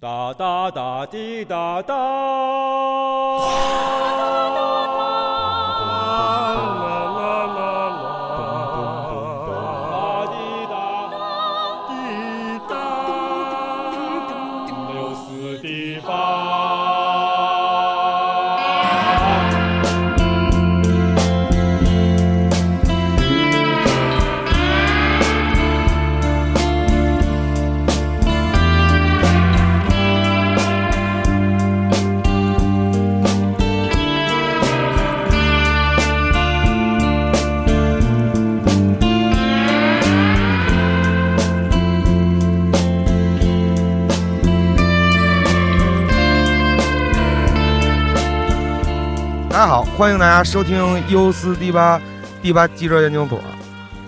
哒哒哒滴哒哒。好，欢迎大家收听优思第八第八汽车研究所，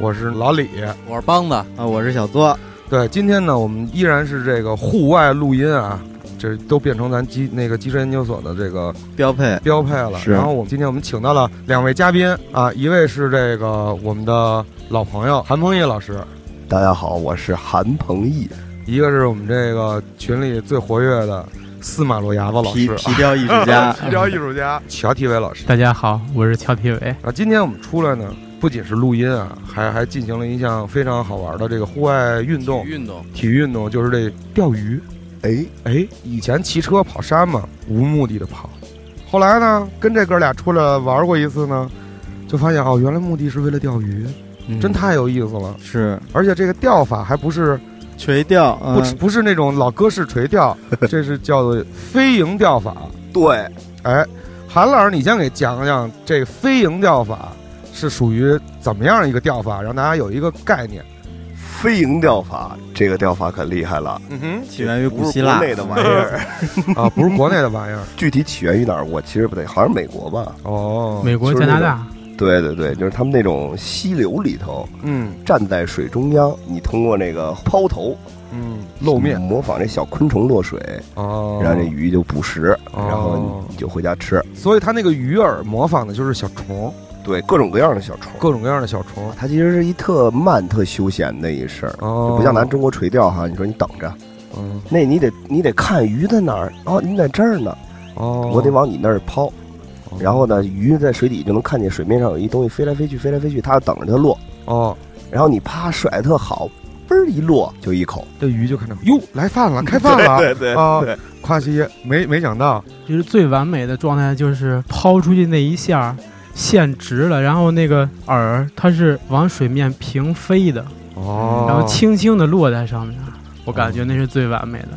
我是老李。我是梆子啊，我是小作，对，今天呢，我们依然是这个户外录音啊，这都变成咱机那个机车研究所的这个标配标配了。是然后我们今天我们请到了两位嘉宾啊，一位是这个我们的老朋友韩鹏毅老师，大家好，我是韩鹏毅。一个是我们这个群里最活跃的司马路牙子老皮师，皮雕艺术家。皮雕艺术家。乔体伟老师。大家好，我是乔体伟。啊，今天我们出来呢，不仅是录音啊，还还进行了一项非常好玩的这个户外运动，运动。体育运动，就是这钓鱼。哎，哎，以前骑车跑山嘛，无目的的跑，后来呢，跟这哥俩出来玩过一次呢，就发现哦，原来目的是为了钓鱼，真太有意思了。是。而且这个钓法还不是垂钓，不嗯不是那种老哥式垂钓，这是叫做飞蝇钓法。对，哎，韩老师，你先给讲讲这飞蝇钓法是属于怎么样一个钓法，让大家有一个概念。飞蝇钓法，这个钓法可厉害了，嗯哼，起源于古希腊国内的玩意儿，啊，不是国内的玩意儿 具体起源于哪儿？我其实不对，好像美国吧？哦。美国、就是那种加拿大，对对对，就是他们那种溪流里头，嗯站在水中央，你通过那个抛投嗯，露面模仿这小昆虫落水，哦，然后这鱼就捕食，哦然后你就回家吃。所以它那个鱼饵模仿的就是小虫，对，各种各样的小虫。各种各样的小虫。它其实是一特慢、特休闲的一事儿，哦就，不像咱中国垂钓哈。你说你等着，嗯那你得你得看鱼在哪儿哦，你在这儿呢，哦，我得往你那儿抛。哦。然后呢，鱼在水底就能看见水面上有一东西飞来飞去，飞来飞去，它就等着它落。哦，然后你啪甩得特好，嘣儿一落就一口。这鱼就看着哟来饭了，开饭了，对对啊对，夸西没没想到，就是最完美的状态，就是抛出去那一下线直了，然后那个饵它是往水面平飞的，哦，然后轻轻的落在上面，我感觉那是最完美的。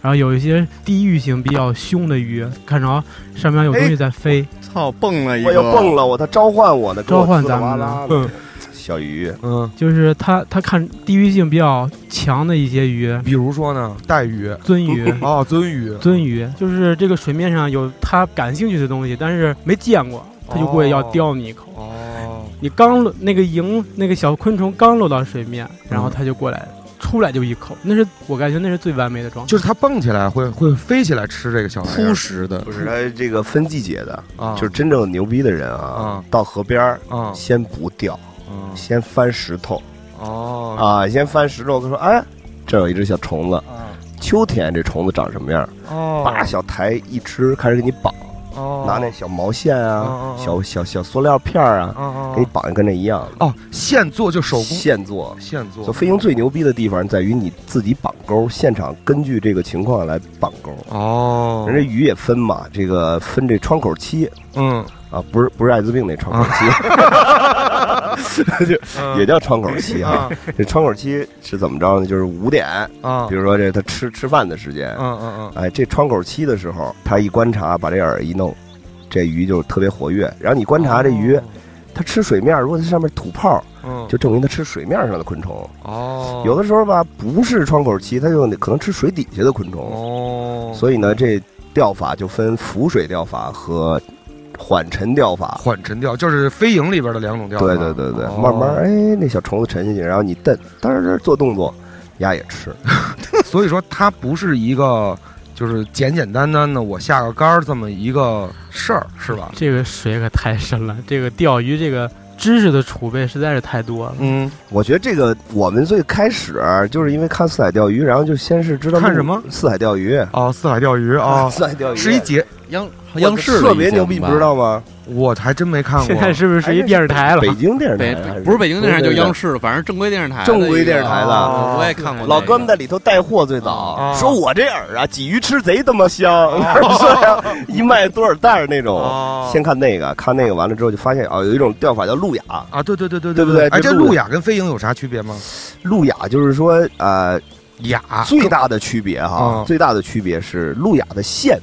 然后有一些地域性比较凶的鱼，看着上面有东西在飞，操蹦了一我个，又蹦了，我他召唤我呢，跟我滋啦召唤咱们嗯。小鱼。嗯，就是它它看地域性比较强的一些鱼，比如说呢，带鱼，鳟鱼。哦，鳟鱼，鳟鱼就是这个水面上有它感兴趣的东西，但是没见过，它就过来要叼你一口。哦，你刚那个蝇那个小昆虫刚落到水面，然后它就过来，出来就一口，那是我感觉那是最完美的状态。就是它蹦起来会会飞起来吃这个小玩意扑儿食的。不是它这个分季节的，啊，就是真正牛逼的人啊啊，到河边儿啊。先不钓，啊。先翻石头。哦。啊，先翻石头，他说哎，这有一只小虫子，啊。秋天这虫子长什么样？哦，把小台一吃，开始给你绑，哦。拿那小毛线啊哦，哦小小小塑料片儿啊，哦给你绑一跟那一样。哦，现做就手工。现做。现做。就飞行最牛逼的地方在于你自己绑钩，现场根据这个情况来绑钩。哦，人这鱼也分嘛，这个分这窗口期。嗯。啊，不是不是艾滋病那窗口期，就也叫窗口期啊。啊这窗口期是怎么着呢？就是五点，啊比如说这他吃吃饭的时间，嗯嗯嗯哎，这窗口期的时候，他一观察，把这饵一弄，这鱼就特别活跃。然后你观察这鱼，它吃水面，如果它上面吐泡，嗯就证明它吃水面上的昆虫。哦，有的时候吧，不是窗口期，它就可能吃水底下的昆虫。哦，所以呢，这钓法就分浮水钓法和缓沉钓法。缓沉钓就是飞蝇里边的两种钓法，对对对对，哦慢慢哎，那小虫子沉下去，然后你蹬，嘚儿嘚儿做动作，鸭也吃。所以说它不是一个就是简简单单的我下个杆儿这么一个事儿，是吧？这个水可太深了，这个钓鱼这个知识的储备实在是太多了。嗯，我觉得这个我们最开始就是因为看四海钓鱼，然后就先是知道看什么四海钓鱼哦，四海钓鱼啊，四海钓鱼是一节，央央视特别牛逼，不知道吗？我还真没看过。现在是不是是一电视台了？北京电视台不是北京电视台，就央视。反正正规电视台正规电视台的啊我也看过。老哥们在里头带货最早啊，说我这饵啊，鲫鱼吃贼他妈香，说呀一卖多少袋儿那种。哦先看那个，看那个完了之后就发现啊，有一种钓法叫路亚。啊，对对对对对不对哎，这这路路亚跟飞蝇有啥区别吗？路亚就是说呃，亚最大的区别哈嗯，最大的区别是路亚的线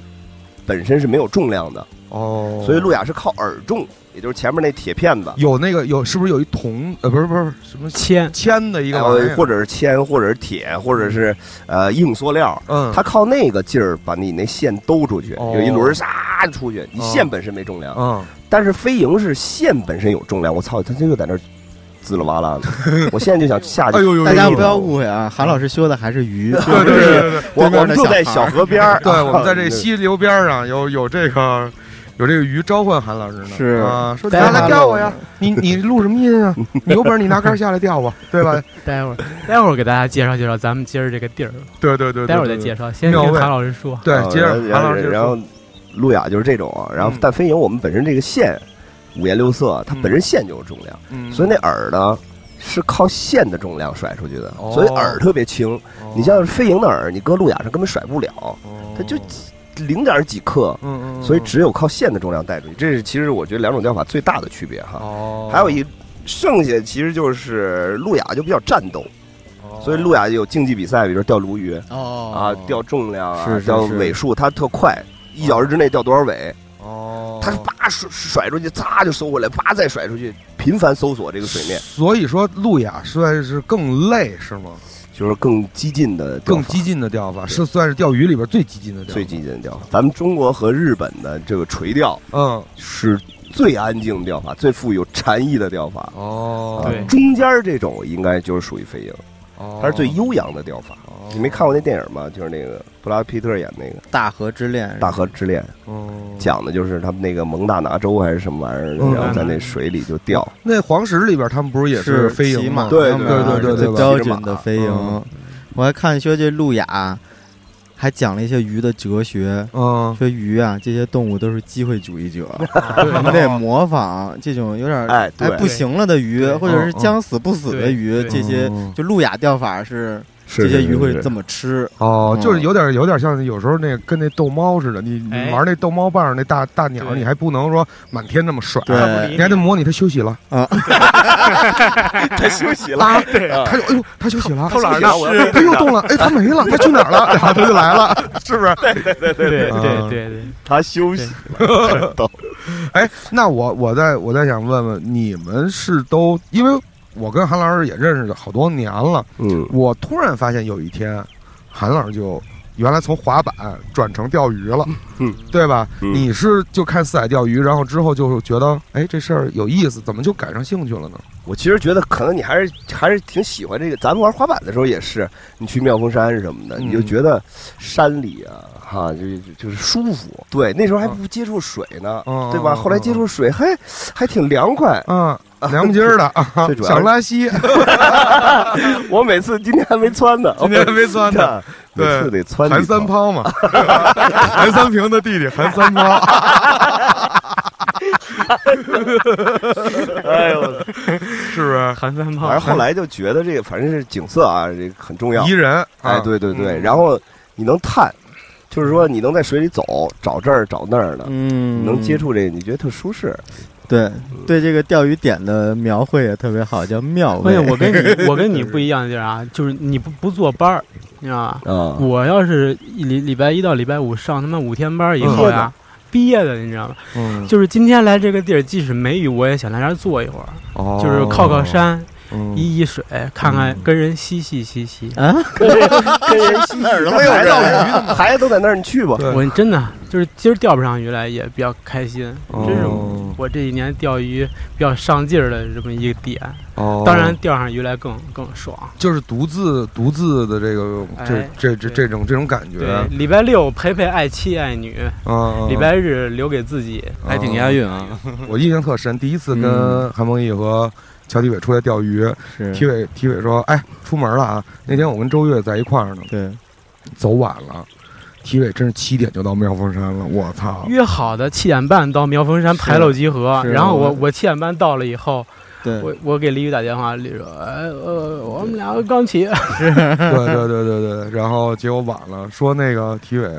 本身是没有重量的，哦，所以路亚是靠饵重，也就是前面那铁片子。有那个有是不是有一铜呃不是不是什么铅。铅的一个或者是铅，或者是铁，或者是呃硬塑料，嗯。它靠那个劲儿把你那线兜出去，哦。有一轮儿唰出去，你哦。线本身没重量，嗯。但是飞蝇是线本身有重量。我操，它这又在那儿滋啦哇啦的，我现在就想下去。哎呦呦，大家不要误会啊，韩老师修的还是鱼，对对对对对，我们住在小河边儿，对，我们在这啊 溪流边上有有这个有这个鱼召唤韩老师呢，是啊，说带来来钓我呀，你你录什么音啊？你有本事你拿杆下来钓我，对吧？待会儿待会儿给大家介绍介绍咱们今儿这个地儿，对对对，待会儿再介绍。先听韩老师说。对，啊接着韩老师然后路亚就是这种啊，然后嗯但飞影我们本身这个线五颜六色，它本身线就有重量，嗯。所以那饵呢是靠线的重量甩出去的，哦。所以饵特别轻。你像是飞蝇的饵，你搁路亚上根本甩不了，哦。它就零点几克，嗯嗯，所以只有靠线的重量带出去。这是其实我觉得两种钓法最大的区别哈。哦，还有一剩下其实就是路亚就比较战斗，哦。所以路亚有竞技比赛，比如钓鲈鱼哦。啊，钓重量啊是，是钓尾数，它特快，一小时之内钓多少尾，哦，它叭甩甩出去，嚓就收回来，叭再甩出去，频繁搜索这个水面，所以说路亚算是更累是吗？就是更激进的更激进的钓法，是算是钓鱼里边最激进的钓法。最激进的钓法。咱们中国和日本的这个垂钓嗯是最安静的钓法，最富有禅意的钓法。哦，啊对中间这种应该就是属于飞蝇，哦，它是最悠扬的钓法。哦你没看过那电影吗？就是那个布拉德皮特演那个《大河之恋，大河之恋》，哦讲的就是他们那个蒙大拿州还是什么玩意儿，嗯然后在那水里就钓。那黄石里边他们不是也是飞蝇吗？对对对对对对是最标骑着马准的飞嗯蝇。我还看说这路亚还讲了一些鱼的哲学，嗯，说鱼啊这些动物都是机会主义者，对我们得模仿这种有点哎，不行了的鱼，或者是将死不死的鱼，这些嗯。就路亚钓法是是这些鱼会这么吃。哦，嗯。就是有点有点像有时候那个跟那逗猫似的，你玩那逗猫棒那大大鸟，你还不能说满天那么甩，你还得模拟它休息了。啊，它休息了，啊，对啊它就哎呦它休息了，偷懒呢，我要它又动了，哎它没了，它去哪儿了？然 后它就来了，是不是？对对对对对对，它休息了，都哎，那我我再我再想问问，你们是都因为我跟韩老师也认识了好多年了，嗯我突然发现有一天，韩老师就原来从滑板转成钓鱼了，嗯，对吧？嗯你是就看四海钓鱼，然后之后就觉得，哎，这事儿有意思，怎么就感上兴趣了呢？我其实觉得可能你还是还是挺喜欢这个。咱们玩滑板的时候也是，你去妙峰山什么的，嗯你就觉得山里啊，哈，就就就是舒服。对，那时候还不接触水呢，嗯对吧？嗯后来接触水，还还挺凉快。啊，凉不筋儿的 啊最主，要想拉稀，我每次今天还没穿呢，今天还没穿呢，每次得穿韩。三抛嘛，韩三平的弟弟韩三抛，哎呦，是不是？韩三炮反正后来就觉得这个反正是景色啊，这个很重要。宜。人，哎，啊，对对对，嗯。然后你能探，就是说你能在水里走，找这儿找那儿的，嗯，能接触这个，你觉得特舒适。对对这个钓鱼点的描绘也特别好，叫妙味。关键我跟你 我跟你不一样的地儿啊，就是你不不坐班儿，你知道吧？啊，我要是一礼礼拜一到礼拜五上他妈五天班儿以后呀，憋的你知道吗？嗯，就是今天来这个地儿，即使没雨，我也想来这儿坐一会儿，哦就是靠靠，山，嗯依依水，看看嗯跟人嬉戏嬉戏。啊，跟人跟人嬉戏，还钓鱼，孩子都在那儿，你去吧。我真的就是今儿钓不上鱼来也比较开心，真是哦我这一年钓鱼比较上劲儿的这么一个点。哦，当然钓上鱼来更更爽。就是独自独自的这个这哎这这这种这种感觉对，，礼拜六陪陪爱妻爱女，嗯，礼拜日留给自己。还挺押韵啊。我印象特深，第一次跟嗯韩梦毅和乔体伟出来钓鱼，体是，伟体伟说：“哎，出门了啊！”那天我跟周越在一块儿呢，对，走晚了。体委真是七点就到妙峰山了，我操！约好的七点半到妙峰山排楼集合，然后我我我七点半到了以后，对，我我给李宇打电话，李宇说：“哎呃，我们俩刚起。对对对对对，然后结果晚了，说那个体委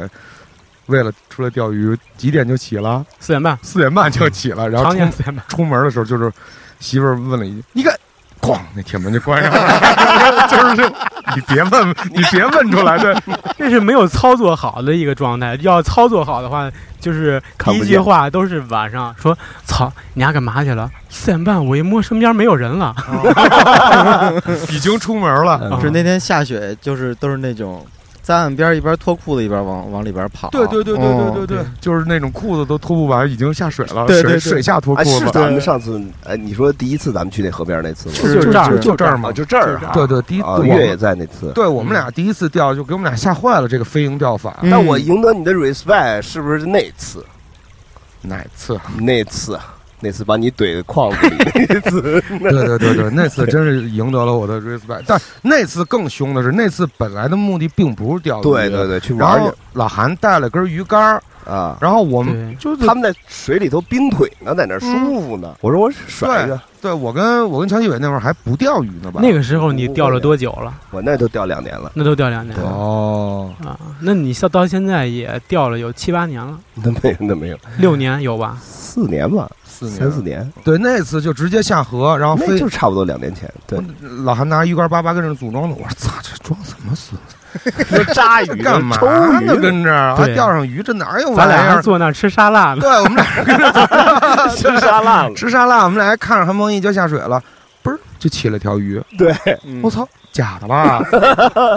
为了出来钓鱼，几点就起了？四点半，四点半就起了，然后出常年四点半。出门的时候就是媳妇儿问了一句：“你看，咣，那铁门就关上了。”就是这你别问，你别问出来的。这是没有操作好的一个状态。要操作好的话，就是第一句话都是晚上说：“操，你丫干嘛去了？”四点半，我一摸身边没有人了。已经出门了。嗯是那天下雪，就是都是那种在岸边一边脱裤子一边往往里边跑。对对对对对哦对对，就是那种裤子都脱不完，已经下水了，水水下脱哎，裤子。是咱们上次哎，你说第一次咱们去那河边那次吗？是就这儿就就这儿嘛啊，，就这儿哈。对对，第一月也在那次。对我们俩第一次钓，就给我们俩吓坏了。这个飞鹰钓法，嗯但我赢得你的 respect 是不是那次？哪次？那次，那次把你怼框子里那次。对对对对，那次真是赢得了我的 respect。但那次更凶的是，那次本来的目的并不是钓鱼，对对对，去然后玩去老韩带了根鱼竿，啊。然后我们，就是他们在水里头冰腿呢，在那舒服呢。我说我甩一个，对我跟我跟乔继伟那会儿还不钓鱼呢吧？那个时候你钓了多久了？我那都钓两年了，那都钓两年了哦，啊。那你到到现在也钓了有七八年了，那没有那没有，六年有吧？四年吧，四三四年，对，那次就直接下河，然后飞那就差不多两年前。对，老韩拿鱼竿叭叭跟着组装的，我说操，这装什么孙子？说扎鱼干嘛抽呢？鱼跟这儿还对钓上鱼，这哪有咱俩还玩意儿？坐那儿吃沙拉呢。对，我们俩跟 着 吃沙拉了。吃沙拉，我们俩还看着韩梦一就下水了，嘣儿就起了条鱼，对我操，假的吧？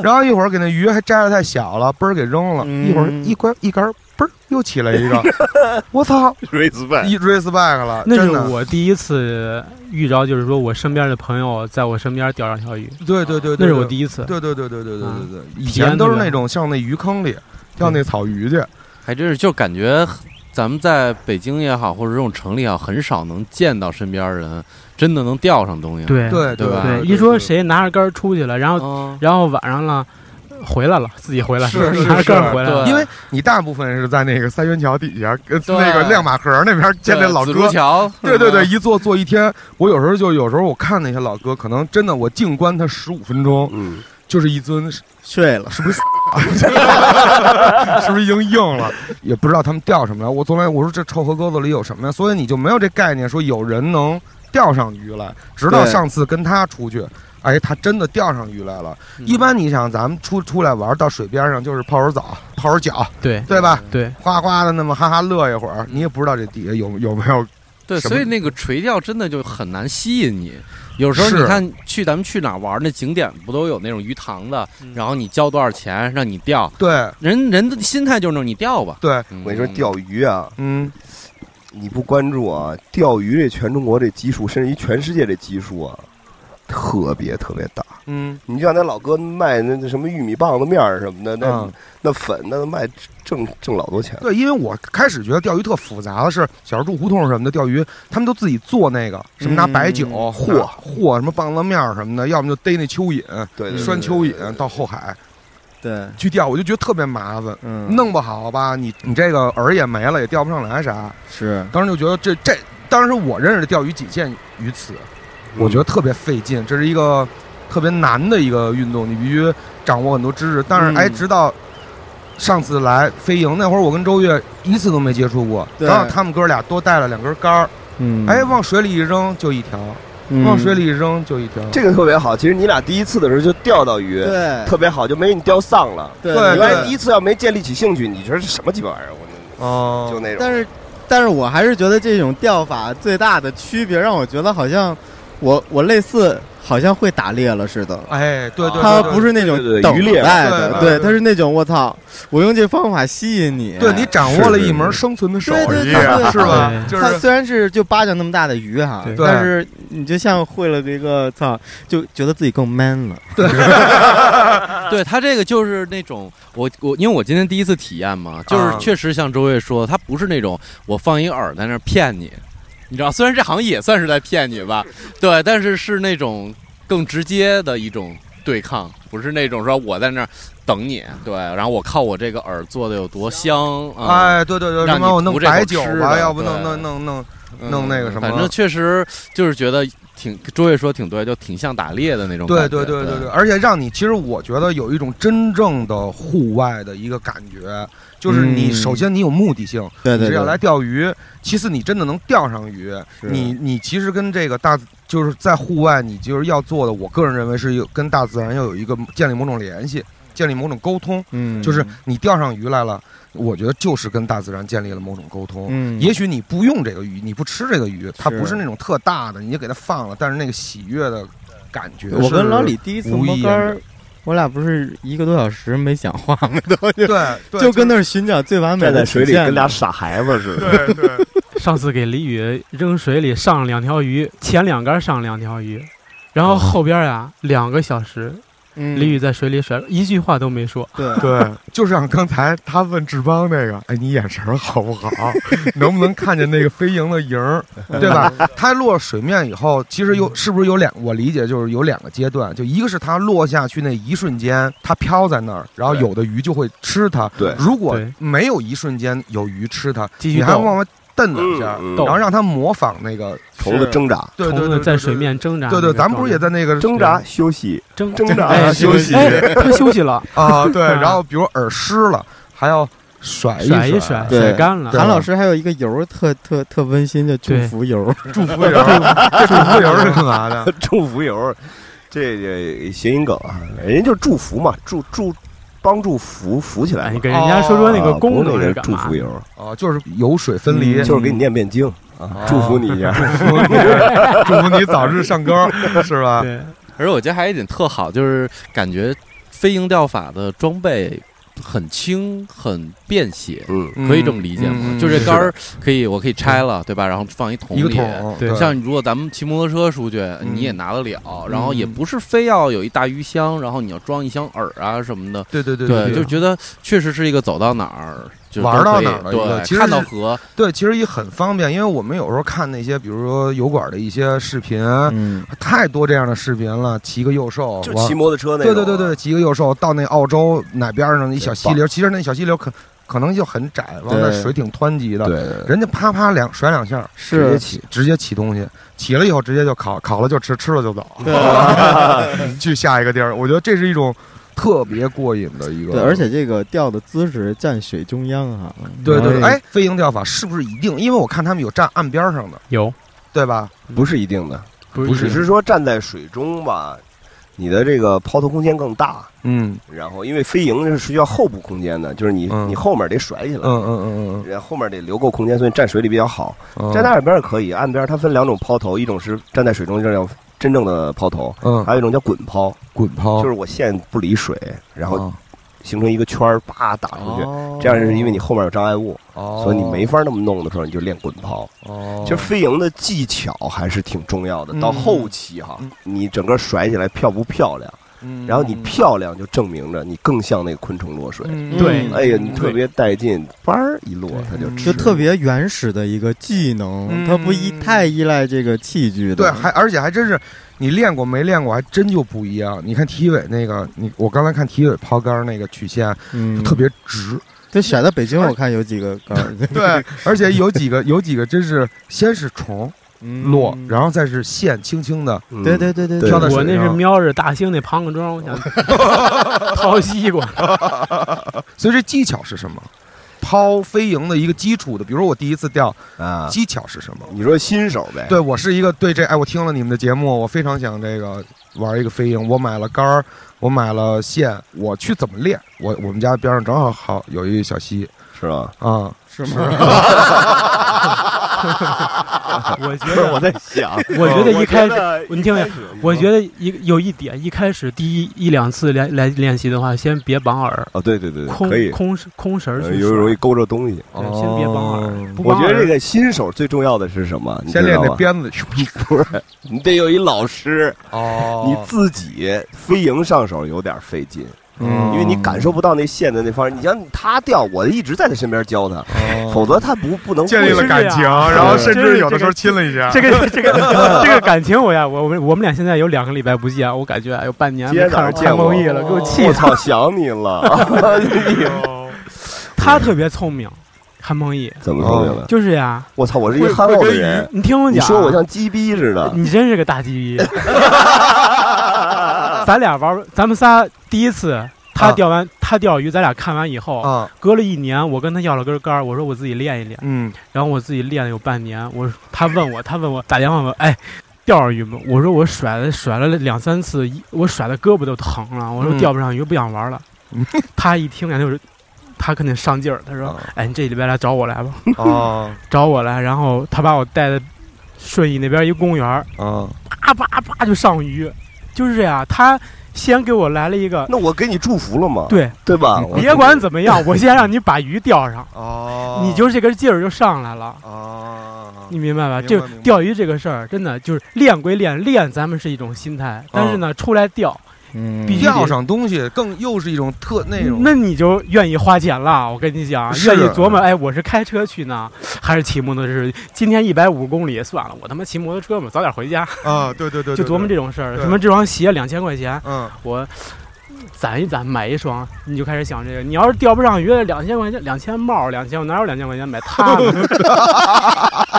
然后一会儿给那鱼还摘的太小了，嘣儿给扔了，嗯一会儿一关一杆儿，嘣儿又起来一个，我操，respect 一 respect 了，那是，我第一次遇着，就是说我身边的朋友在我身边钓上条鱼，对对对，那是我，第一次。对对对对对对对对，以前都是那种像那鱼坑里钓那草鱼去，还真是，就感觉咱们在北京也好，或者这种城里也好，很少能见到身边人真的能钓上东西。对。对对吧？对，一说谁拿着竿儿出去了，然后嗯，然后晚上了回来了，自己回来是，是是回来了。因为你大部分是在那个三元桥底下，那个亮马河那边见那老哥桥，对对对，一坐坐一天。我有时候就有时候我看那些老哥，可能真的我静观他十五分钟，嗯，就是一尊，睡了，是不是是不是已经硬了？也不知道他们钓什么来。我从来我说这臭河沟子里有什么呀？所以你就没有这概念，说有人能钓上鱼来。直到上次跟他出去。哎，他真的钓上鱼来了。嗯一般你想，咱们出出来玩，到水边上就是泡会儿澡、泡会儿脚，对对吧？对，哗哗的那么哈哈乐一会儿，你也不知道这底下有有没有对，所以那个垂钓真的就很难吸引你。有时候你看去咱们去哪儿玩，那景点不都有那种鱼塘的，然后你交多少钱让你钓，对人人的心态就是那种你钓吧。对，我我跟你说，钓鱼啊，嗯，你不关注啊，钓鱼这全中国这基数，甚至于全世界这基数啊，特别特别大。嗯，你就像那老哥卖那那什么玉米棒子面儿什么的，那、嗯。那粉那卖挣挣老多钱。对，因为我开始觉得钓鱼特复杂的是，小时候住胡同什么的钓鱼，他们都自己做那个什么拿白酒嗯和和什么棒子面儿什么的，要么就逮那蚯蚓，对对对拴蚯蚓到后海。对，去钓，我就觉得特别麻烦。嗯，弄不好吧，你你这个饵也没了，也钓不上来啥。是。当时就觉得这这，当时我认识的钓鱼仅限于此，我觉得特别费劲，这是一个特别难的一个运动，你必须掌握很多知识。但是嗯哎，直到上次来飞营那会儿，我跟周越一次都没接触过，对然后他们哥俩多带了两根杆儿，嗯，哎，往水里一扔就一条，嗯往水里一扔就一条。这个特别好。其实你俩第一次的时候就钓到鱼，对特别好，就没给你钓丧了。对对你万一第一次要没建立起兴趣，你觉得是什么鸡巴玩意儿？我哦就那种。但是，但是我还是觉得这种钓法最大的区别，让我觉得好像我我类似好像会打猎了似的。哎，对对，它对不是那种对对对等猎待的，对对对它是那种我操，我用这方法吸引你。对你掌握了一门生存的手对对艺，对对是吧？对就是它虽然是就巴掌那么大的鱼哈对，但是你就像会了一个操，就觉得自己更 man 了。对 对他这个就是那种我我因为我今天第一次体验嘛，就是啊确实像周越说，他不是那种我放一个饵在那儿骗你，你知道，虽然这好像也算是在骗你吧，对，但是是那种更直接的一种对抗，不是那种说我在那儿等你，对，然后我靠我这个饵做的有多香啊，哎，对对对，让你我弄白酒吧，要不弄弄弄弄，嗯弄那个什么反正确实就是觉得挺周越说挺对，就挺像打猎的那种感觉，对对对对对，而且让你其实我觉得有一种真正的户外的一个感觉，就是你嗯。首先你有目的性，对对是要来钓鱼，其次你真的能钓上鱼，你你其实跟这个大就是在户外，你就是要做的，我个人认为是有跟大自然要有一个建立某种联系，建立某种沟通，嗯，就是你钓上鱼来了，我觉得就是跟大自然建立了某种沟通。嗯，也许你不用这个鱼，你不吃这个鱼，它不是那种特大的，你就给它放了，但是那个喜悦的感觉，我跟老李第一次无摸竿我俩不是一个多小时没讲话吗？都就对，对就跟那儿寻找最完美的站在水里体现跟俩傻孩子似的。对对，上次给李宇扔水里上了两条鱼，前两杆上两条鱼，然后后边呀两个小时，嗯李宇在水里甩，一句话都没说。对对，就像刚才他问志邦那个，哎，你眼神好不好？能不能看见那个飞蝇的蝇，对吧？它落水面以后，其实有是不是有两？我理解就是有两个阶段，就一个是它落下去那一瞬间，它飘在那儿，然后有的鱼就会吃它。对如果没有一瞬间有鱼吃它，继续逗你还往外蹬两下，然后让它模仿那个虫子挣扎，对对对在水。面挣扎对对。咱不是也在那个挣扎休息，挣挣扎哎休息哎，他休息了，啊？对，啊然后比如耳湿了，还要甩一甩，甩干了。韩老师还有一个油特特特温馨的 祝福油，祝福油，这祝福油是干嘛的？祝福油，这这谐音梗啊，人家就祝福嘛，祝祝帮助浮浮起来你。给人家说说那个啊功能祝福？油，哦，就是油水分离，嗯就是给你念遍经啊，祝福你一下。祝福你，祝福你早日上钩，是吧？对，而且我觉得还有一点特好，就是感觉飞鹰钓法的装备很轻，很便携，嗯，可以这么理解吗？嗯就这杆儿可以，我可以拆了，对吧？然后放一桶里。一个桶，对像如果咱们骑摩托车出去，嗯你也拿得了，然后也不是非要有一大鱼箱，然后你要装一箱饵啊什么的。对对对对，就觉得确实是一个走到哪儿就玩到哪儿的一个对，其实是看到河，对，其实也很方便，因为我们有时候看那些，比如说油管的一些视频，嗯，太多这样的视频了，骑个幼兽，就骑摩托车那种啊对对对对，骑个幼兽到那澳洲哪边上一小溪流，其实那小溪流可可能就很窄，完了对水挺湍急的，对对，人家啪啪两甩两下，直接，起直接起东西，起了以后直接就烤，烤了就吃，吃了就走，对 去下一个地儿。我觉得这是一种特别过瘾的一个，对，而且这个钓的姿势站水中央哈，对对对，哎，飞鹰钓法是不是一定？因为我看他们有站岸边上的，有。对吧？不是一定的，不不是只是说站在水中吧，你的这个抛投空间更大。嗯。然后，因为飞蝇是需要后部空间的，就是你嗯。你后面得甩起来，嗯嗯嗯嗯。然后后面得留够空间，所以站水里比较好。嗯，站在岸边儿可以，岸边儿它分两种抛投，一种是站在水中，这叫真正的抛投，嗯还有一种叫滚抛，滚抛，就是我线不离水，然后哦形成一个圈儿，叭打出去。哦这样是因为你后面有障碍物，哦，所以你没法那么弄的时候，你就练滚抛。哦，其实飞蝇的技巧还是挺重要的。嗯到后期哈嗯，你整个甩起来漂不漂亮？嗯，然后你漂亮，就证明着你更像那个昆虫落水。嗯。对。哎呀，你特别带劲，叭儿一落它就吃。就特别原始的一个技能，嗯。它不依太依赖这个器具的，对，还而且还真是，你练过没练过，还真就不一样。你看体委那个，你我刚才看体委抛竿儿那个曲线嗯。就特别直，就选在北京，我看有几个杆儿对，而且有几个有几个真是先是虫落，然后再是线轻轻的，嗯对对对对飘在我那是瞄着大兴那庞各庄，我想 掏西瓜。所以这技巧是什么？抛飞蝇的一个基础的，比如我第一次钓，啊。技巧是什么？你说新手呗？对我是一个对这哎，我听了你们的节目，我非常想这个玩一个飞蝇。我买了杆儿，我买了线，我去怎么练？我我们家边上正好好有一个小溪是吧？啊，是吗？我觉不是我 得，在想，我觉得一开始，你听没我觉得一有一点，一开始第一一两次来来练习的话，先别绑耳，哦，对对对，空可以，空空绳儿去容易，勾着东西。对先别绑耳我觉得这个新手最重要的是什么？你先练那鞭子，不是，你得有一老师，哦你自己飞蝇上手有点费劲，嗯因为你感受不到那线的那方面。你像他掉，我一直在他身边教他，否则他不不能建立了感情，然后甚至有的时候亲了一下。这个这个 这个感情，我呀，我我们我们俩现在有两个礼拜不见，我感觉啊有半年今天早没看着潘上见梦毅了，给我气的。我操，想你了！他特别聪明，韩梦毅怎么聪明了？就是呀，我操，我是一憨厚的人，你听我讲，你说我像鸡逼似的。你真是个大鸡逼。咱俩玩，咱们仨第一次，他啊钓完、他钓鱼，咱俩看完以后，啊，隔了一年，我跟他要了根杆儿，我说我自己练一练，嗯然后我自己练了有半年，我他问我，他问我打电话问，哎。钓上鱼吗？我说我甩了甩了两三次，一我甩的胳膊都疼了。我说嗯钓不上鱼，不想玩了。他一听感觉就是，他肯定上劲儿。他说啊：“哎，你这礼拜来找我来吧，哦 找我来。”然后他把我带到顺义那边一公园儿，啊，叭叭叭就上鱼，就是这样。他先给我来了一个，那我给你祝福了吗？对，对吧？别管怎么样，我先让你把鱼钓上，哦，你就是这个劲儿就上来了。哦，你明白吧？明白明白这钓鱼这个事儿，真的就是练归练，练咱们是一种心态，但是呢，出来钓，嗯必须钓上东西更又是一种特那种那你就愿意花钱了。我跟你讲，愿意琢磨，哎，我是开车去呢，还是骑摩托车？今天一百五公里，算了，我他妈骑摩托车嘛，早点回家，啊，对对对，对 就琢磨这种事儿。什么这双鞋两千块钱，嗯我攒一攒买一双，你就开始想这个。你要是钓不上鱼，两千块钱，两千帽，两千，我哪有两千块钱买它呢？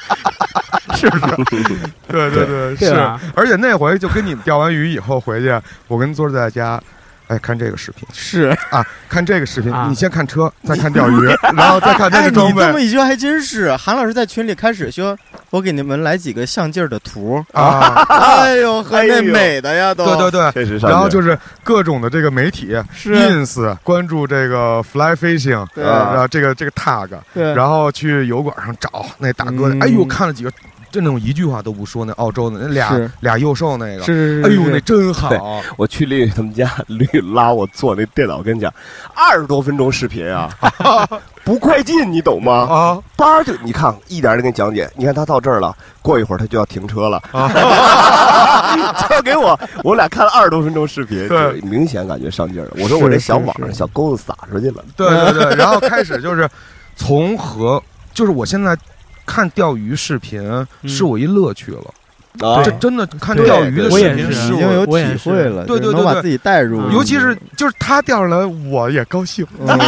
是不 是？对对对是，而且那回就跟你们钓完鱼以后回去，我跟昨儿在家。哎，看这个视频是，啊！看这个视频，啊你先看车，再看钓鱼，然后再看这哎，你个装这么一说还真是。韩老师在群里开始说，我给你们来几个相劲儿的图。啊！哎呦那美的呀都。对对对，然后就是各种的这个媒体是，ins 关注这个 fly fishing，对然后这个这个 tag，对，然后去油管上找那大哥，嗯哎呦，看了几个，就那种一句话都不说，那澳洲的那俩俩幼兽那个，是是是，哎呦，那真好，我去丽丽他们家，丽丽拉我坐那电脑跟你讲，二十多分钟视频啊，不快进，你懂吗？啊叭就你看，一点儿的给你讲解。你看他到这儿了，过一会儿他就要停车了，啊！就给我，我俩看了二十多分钟视频，对就明显感觉上劲儿了。我说我这小网小钩子撒出去了，对对对，然后开始就是从和，就是我现在看钓鱼视频是我一乐趣了，啊。这真的看钓鱼的我也是视频是已经有我也体会了，对对对对。能把自己带入，嗯尤其是就是他钓上来，我也高兴。嗯。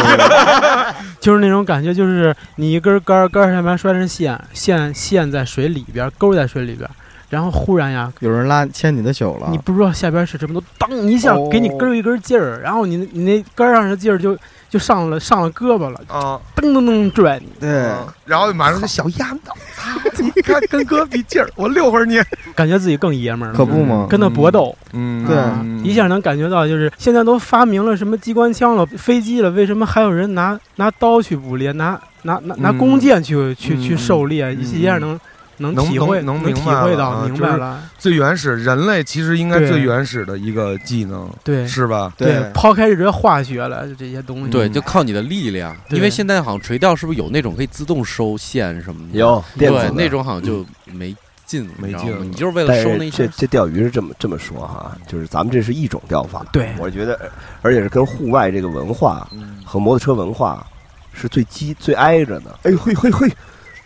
就是那种感觉，就是你一根杆儿，杆儿上面拴着线，线线在水里边，钩在水里边，然后忽然呀，有人拉牵你的手了，你不知道下边是什么，都当一下哦。给你根儿一根劲儿，然后你你那杆儿上的劲儿就就上了上了胳膊了，啊，噔噔噔拽你，对，然后马上就小丫头，操！你看跟哥比劲儿，我遛会儿你。感觉自己更爷们儿了，可不嘛，跟他搏斗，嗯。对。一下能感觉到，就是现在都发明了什么机关枪了、飞机了，为什么还有人拿拿刀去捕猎，拿拿拿拿嗯。弓箭去去去嗯狩猎，嗯一下能能能体会能能体明白了会到啊明白了，最原始，人类其实应该最原始的一个技能，对是吧？对，抛开这些化学了，就这些东西，对，就靠你的力量。对因为现在好像垂钓是不是有那种可以自动收线什么的？有电子对那种好像就没劲，没劲你就是为了收那一下。是这这钓鱼是这么这么说哈，就是咱们这是一种钓法，对我觉得，而且是跟户外这个文化嗯和摩托车文化是最基最挨着的。哎嘿嘿嘿，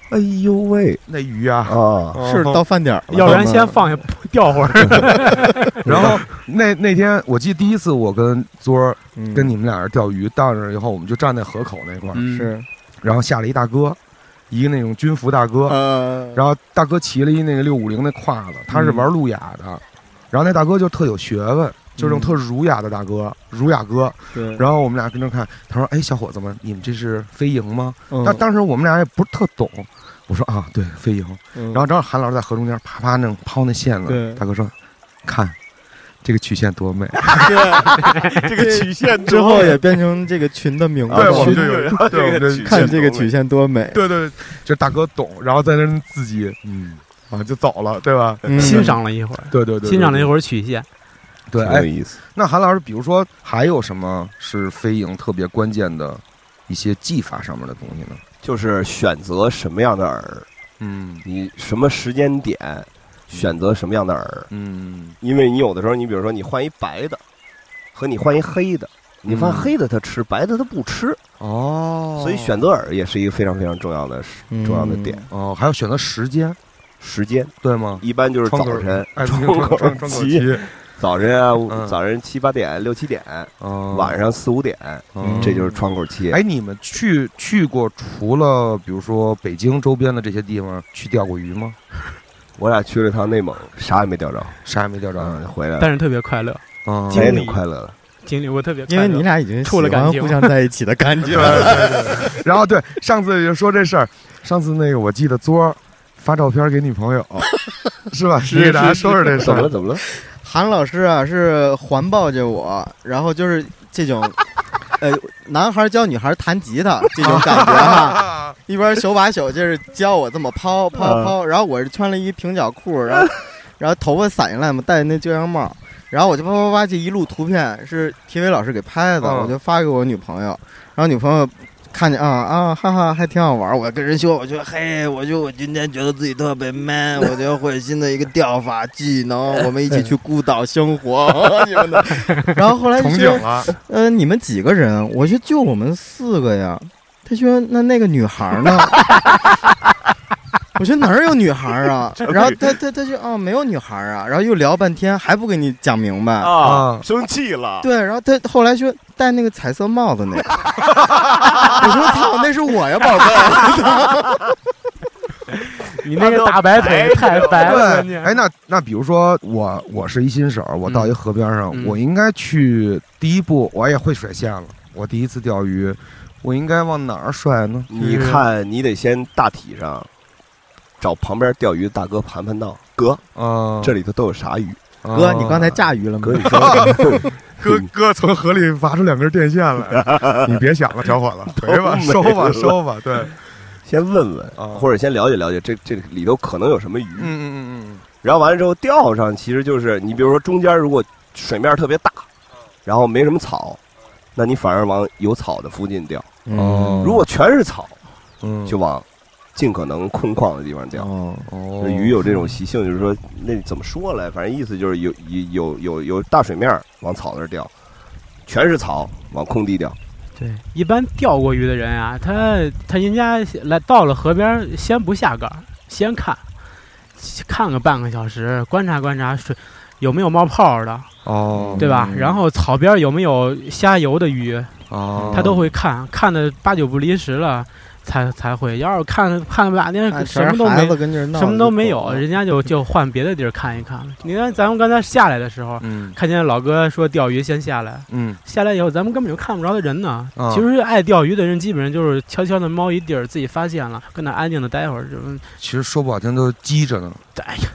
哎呦喂。那鱼啊，啊！是到饭点儿了，要不然先放下钓会儿。然后那那天我记得第一次我跟昨儿嗯。跟你们俩人钓鱼，到那儿以后我们就站在河口那块儿，嗯。是。然后下了一大哥，一个那种军服大哥，呃，然后大哥骑了一那个六五零那胯子，他是玩路亚的，然后那大哥就特有学问，就是那种特儒雅的大哥，儒雅哥。对，然后我们俩跟着看，他说：“哎，小伙子们，你们这是飞蝇吗？”嗯但当时我们俩也不是特懂，我说：“啊，对，飞蝇。”嗯然后正好韩老师在河中间啪啪那种抛那线子，对大哥说：“看，这个曲线多美。这个曲线之后也变成这个群的名字。对，我们就有，对，我们就看这个曲线多美。对对，就大哥懂，然后在那自己嗯，啊就走了，对吧？嗯欣赏了一会儿，对对对，欣赏了一会儿曲线。对，挺有哎，意思。那韩老师，比如说还有什么是飞蝇特别关键的一些技法上面的东西呢？就是选择什么样的饵，嗯你什么时间点选择什么样的饵，嗯因为你有的时候，你比如说你换一白的，和你换一黑的，你发现嗯黑的它吃，白的它不吃，哦所以选择饵也是一个非常非常重要的嗯重要的点。哦，还要选择时间，时间对吗？一般就是早晨，哎，窗窗口期，早晨啊，嗯早晨七八点、六七点，哦晚上四五点，嗯这就是窗口期。哎，你们去去过除了比如说北京周边的这些地方去钓过鱼吗？我俩去了趟内蒙，啥也没钓着，啥也没钓着。嗯，回来了，但是特别快乐，也经历挺快乐的。经历过特别快因。为你俩已经处了感情互相在一起的感觉 对。对对对。然后对，上次就说这事儿，上次那个我记得昨儿发照片给女朋友，是吧？你给大家说说这事儿怎么了？。怎么了？韩老师啊，是环抱着我，然后就是这种，呃，男孩教女孩弹吉他这种感觉哈，一边手把手就是教我这么抛抛抛，然后我是穿了一平角裤，然后 然后头发散下来嘛，戴那遮阳帽，然后我就啪啪啪这一路图片是 TV 老师给拍的，嗯我就发给我女朋友，然后女朋友。看见啊啊哈哈，还挺好玩。我跟人说，我说嘿，我就我今天觉得自己特别 man，我觉得会新的一个钓法技能，我们一起去孤岛生活 什么的。然后后来就憧说憬了，呃，你们几个人？我说就我们四个呀。他说那那个女孩儿呢？我说哪儿有女孩儿啊？然后他他他就啊没有女孩儿啊，然后又聊半天还不给你讲明白。啊生气了。对，然后他后来说戴那个彩色帽子那个，我说操，那是我呀，宝贝。你那个大白腿太白了，对，哎，那那比如说我我是一新手，我到一河边上，嗯我应该去第一步，我也会甩线了。我第一次钓鱼，我应该往哪儿甩呢？你看，你得先大体上找旁边钓鱼的大哥盘盘道，哥，啊，这里头都有啥鱼？哥，啊你刚才炸鱼了吗？哥，？你说哥哥从河里拔出两根电线来，你别想了，小伙子，赔吧，收吧，收吧，对，先问问啊，或者先了解了解这这里头可能有什么鱼。嗯嗯嗯嗯。然后完了之后钓上，其实就是你比如说中间如果水面特别大，然后没什么草，那你反而往有草的附近钓；嗯，哦，如果全是草，嗯。就往尽可能空旷的地方钓。哦，哦鱼有这种习性，就是说那怎么说来，反正意思就是有有有有有大水面儿往草那儿钓，全是草往空地钓。对，一般钓过鱼的人啊，他他人家来到了河边儿，先不下杆儿，先看，看个半个小时，观察观察水有没有冒泡的，哦，对吧？嗯然后草边儿有没有瞎游的鱼，哦，他都会看，看的八九不离十了，才才会。要是看看半天看什么都没什么都没有，人家就 就换别的地儿看一看了。你看咱们刚才下来的时候，嗯看见老哥说钓鱼先下来，嗯下来以后咱们根本就看不着的人呢。啊其实爱钓鱼的人基本上就是悄悄的猫一地儿，自己发现了，跟那安静的待会儿。就其实说不好听都积着呢，哎呀，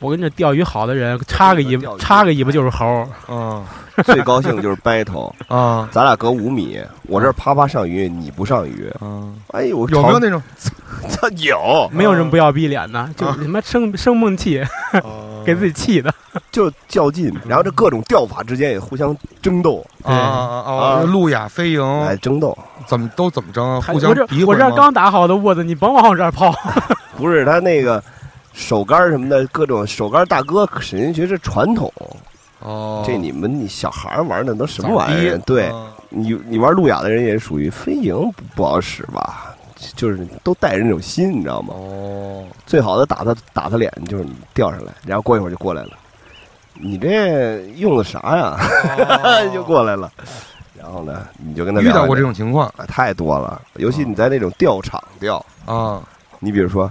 我跟这钓鱼好的人，插个尾巴，插个尾巴就是猴儿。啊 最高兴就是 battle，啊。咱俩隔五米，我这儿啪啪上鱼，你不上鱼。啊，哎呦，我有没有那种？他有，没有人不要逼脸的，就他妈生生闷气，给自己气的。就较劲，然后这各种钓法之间也互相争斗，啊啊啊！路亚飞蝇哎，争斗。怎么都怎么争，互相我这我这刚打好的窝子，你甭往我这儿抛。不是他那个手杆什么的，各种手杆大哥，人家觉得传统，哦，这你们你小孩玩的都什么玩意儿？对啊你，你玩路亚的人也属于飞蝇不不好使吧？就是都带着那种心，你知道吗？哦，最好的打他打他脸就是你钓上来，然后过一会儿就过来了。你这用的啥呀？就过来了。然后呢，你就跟他聊哦遇到过这种情况啊太多了，尤其你在那种钓场钓，啊，你比如说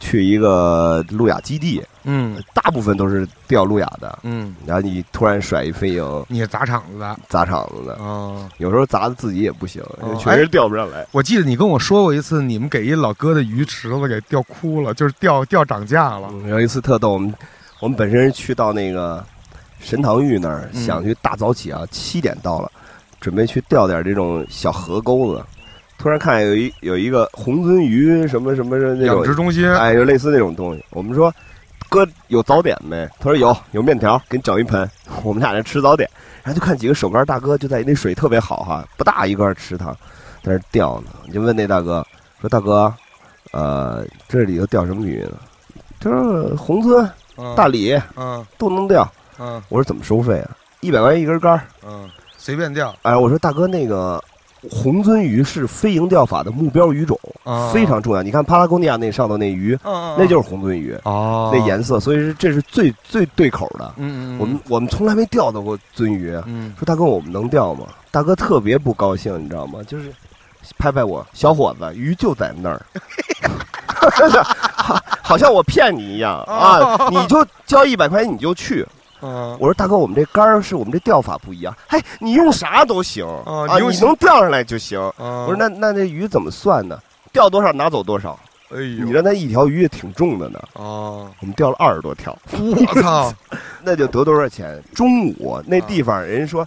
去一个路亚基地，嗯大部分都是钓路亚的，嗯，然后你突然甩一飞蝇你砸场子的砸场子的，啊。有时候砸的自己也不行，哦确实钓不上来。我记得你跟我说过一次，你们给一老哥的鱼池子给钓哭了，就是钓钓涨价了。有一次特逗，我们我们本身去到那个神堂峪那儿，嗯想去大早起啊，七点到了，准备去钓点这种小河沟子。突然看有一有一个红鳟鱼什么什么的那养殖中心，哎，就类似那种东西。我们说，哥有早点没？他说有，有面条，给你整一盆。我们俩人吃早点，然后就看几个手竿大哥就在那水特别好哈，不大一个池塘，在那钓呢。你就问那大哥说：“大哥，呃，这里头钓什么鱼呢？”他说：“红鳟、嗯大鲤嗯都能钓。嗯”我说：“怎么收费啊？一百块钱一根竿。嗯，随便钓，”哎，我说大哥，那个红鳟鱼是飞蝇钓法的目标鱼种，啊非常重要。你看帕拉贡尼亚那上头那鱼，嗯，那就是红鳟鱼。哦那颜色，所以是这是最最对口的。嗯嗯，我们我们从来没钓到过鳟鱼，嗯说大哥我们能钓吗？大哥特别不高兴，你知道吗？就是拍拍我，小伙子，鱼就在那儿，好好像我骗你一样啊！你就交一百块钱你就去。嗯我说大哥，我们这杆儿是我们这钓法不一样，哎，你用啥都行啊，哦你用能钓上来就行。我我说那那那鱼怎么算呢？钓多少拿走多少。哎呦，你让那一条鱼也挺重的呢，哦，我们钓了二十多条。我操，那就得多少钱？中午那地方人说，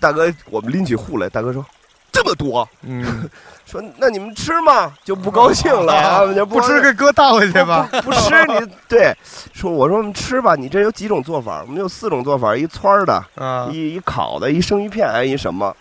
大哥，我们拎起户来，大哥说这么多，嗯，说那你们吃吗？就不高兴了啊，就不吃给哥倒回去吧，不不吃你对，说我说我们吃吧，你这有几种做法？我们有四种做法，一汆的，啊，一一烤的，一生鱼片，还有一什么？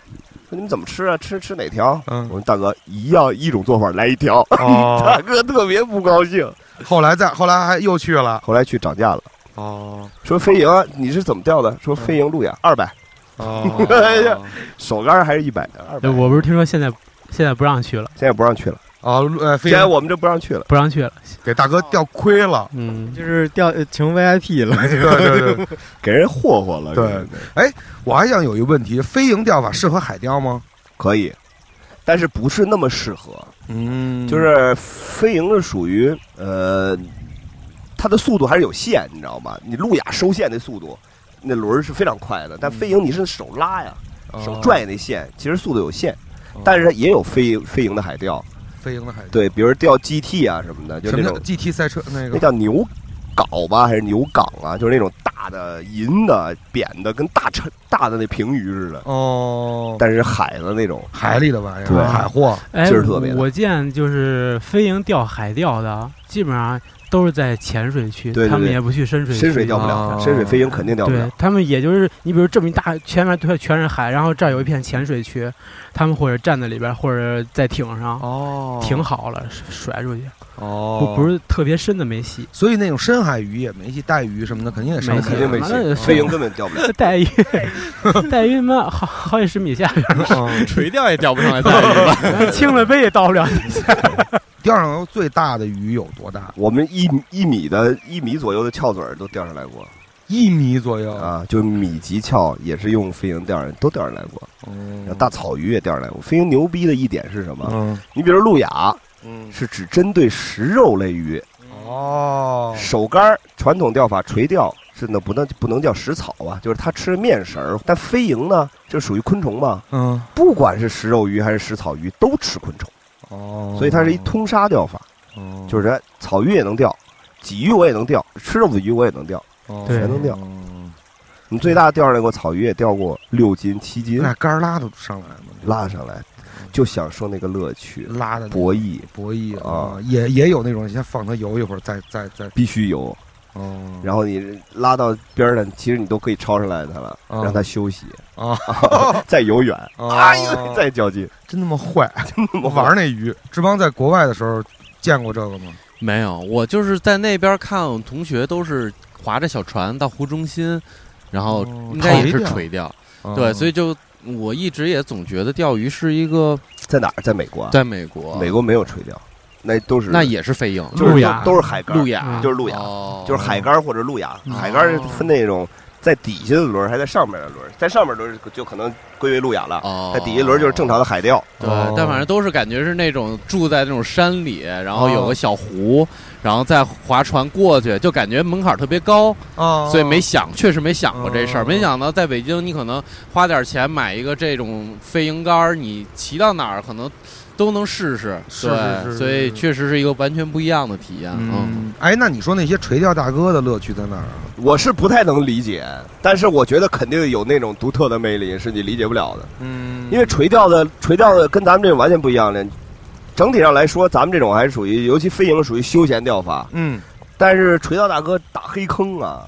说你们怎么吃啊？吃吃哪条？嗯我说大哥，一样一种做法来一条。哦，大哥特别不高兴，后来再后来还又去了，后来去涨价了，哦说飞蝇你是怎么钓的？说飞蝇路亚二百，哦，哎呀手竿还是一百，二百。我不是听说现在现在不让去了，现在不让去了，哦，呃，飞现在我们这不让去了。不让去了。给大哥钓亏了，嗯，就是钓呃请 VIP 了，对对对，给人霍霍了。对给人我还想有一个问题，飞蝇钓法适合海钓吗？可以，但是不是那么适合。嗯就是飞蝇是属于呃，它的速度还是有限，你知道吗？你路亚收线的速度，那轮儿是非常快的，但飞蝇你是手拉呀，手拽那线，其实速度有限。哦但是也有飞飞蝇的海钓，飞蝇的海钓，对，比如钓 GT 啊什么的，就什么叫那种 GT 赛车那个那？叫牛镐吧，还是牛港啊？就是那种大的银的扁的，跟大车大的那平鱼似的，哦，但是海的那种。海里的玩意儿，对海货，哎劲儿特别，大我见就是飞蝇钓海钓的，基本上都是在浅水区，对对对他们也不去深水区。深水钓不了，哦深水飞鹰肯定钓不了。对他们也就是你比如这么一大前面对全是海，然后这儿有一片浅水区，他们或者站在里边，或者在艇上哦停好了甩出去，哦不不是特别深的没戏。所以那种深海鱼也没戏，带鱼什么的肯定也上没不肯定没那戏，飞蝇根本钓不了。带鱼，带鱼 妈好好几十米下垂钓也钓不上来带鱼吧？儿，清了杯也到不了底下。钓上来最大的鱼有多大？我们一一米的一米左右的翘嘴都钓上来过一米左右。啊，就米级翘也是用飞蝇钓上，都钓上来过。嗯大草鱼也钓上来过。飞蝇牛逼的一点是什么？嗯你比如路亚嗯。是只针对食肉类鱼，哦。手竿儿传统钓法垂钓是那不能不能叫食草啊，就是它吃面食儿。但飞蝇呢，就属于昆虫嘛，嗯。不管是食肉鱼还是食草鱼，都吃昆虫，哦。所以它是一通杀钓法，哦。就是是草鱼也能钓，鲫鱼我也能钓，吃肉的鱼我也能钓。哦。全能钓。嗯我们最大钓上来过草鱼，也钓过六斤、七斤，那杆儿拉得上来吗？拉上来，就享受那个乐趣，拉的博弈。博弈啊。也也有那种先放它游一会儿，再再再。必须游。哦，然后你拉到边儿上，其实你都可以抄上来它了，啊。让它休息，啊，再游远，哦哎呦，再较劲。真他妈坏！我玩那鱼，志邦在国外的时候见过这个吗？没有，我就是在那边看我们同学都是划着小船到湖中心，然后哦应该也是垂钓。对，所以以就我一直也总觉得钓鱼是一个在哪儿？在美国啊？在美国，美国没有垂钓，那都是那也是飞蝇，就是路亚。都是海竿，路亚。就是路亚，哦。就是海竿或者路亚。嗯海竿分那种在底下的轮儿，还在上面的轮儿，在上面轮儿就可能归为路亚了，哦，在底下轮儿就是正常的海钓。对哦，但反正都是感觉是那种住在那种山里，然后有哦。个小湖，然后再划船过去，就感觉门槛特别高，啊，所以没想，确实没想过这事儿。哦没想到在北京，你可能花点钱买一个这种飞蝇竿儿，你骑到哪儿可能都能试试，是对，是是所以确实是一个完全不一样的体验。嗯，嗯，哎，那你说那些垂钓大哥的乐趣在哪儿啊？我是不太能理解，但是我觉得肯定有那种独特的魅力是你理解不了的。嗯因为垂钓的垂钓的跟咱们这种完全不一样的。整体上来说，咱们这种还是属于，尤其飞影属于休闲钓法。嗯，但是垂钓大哥打黑坑啊，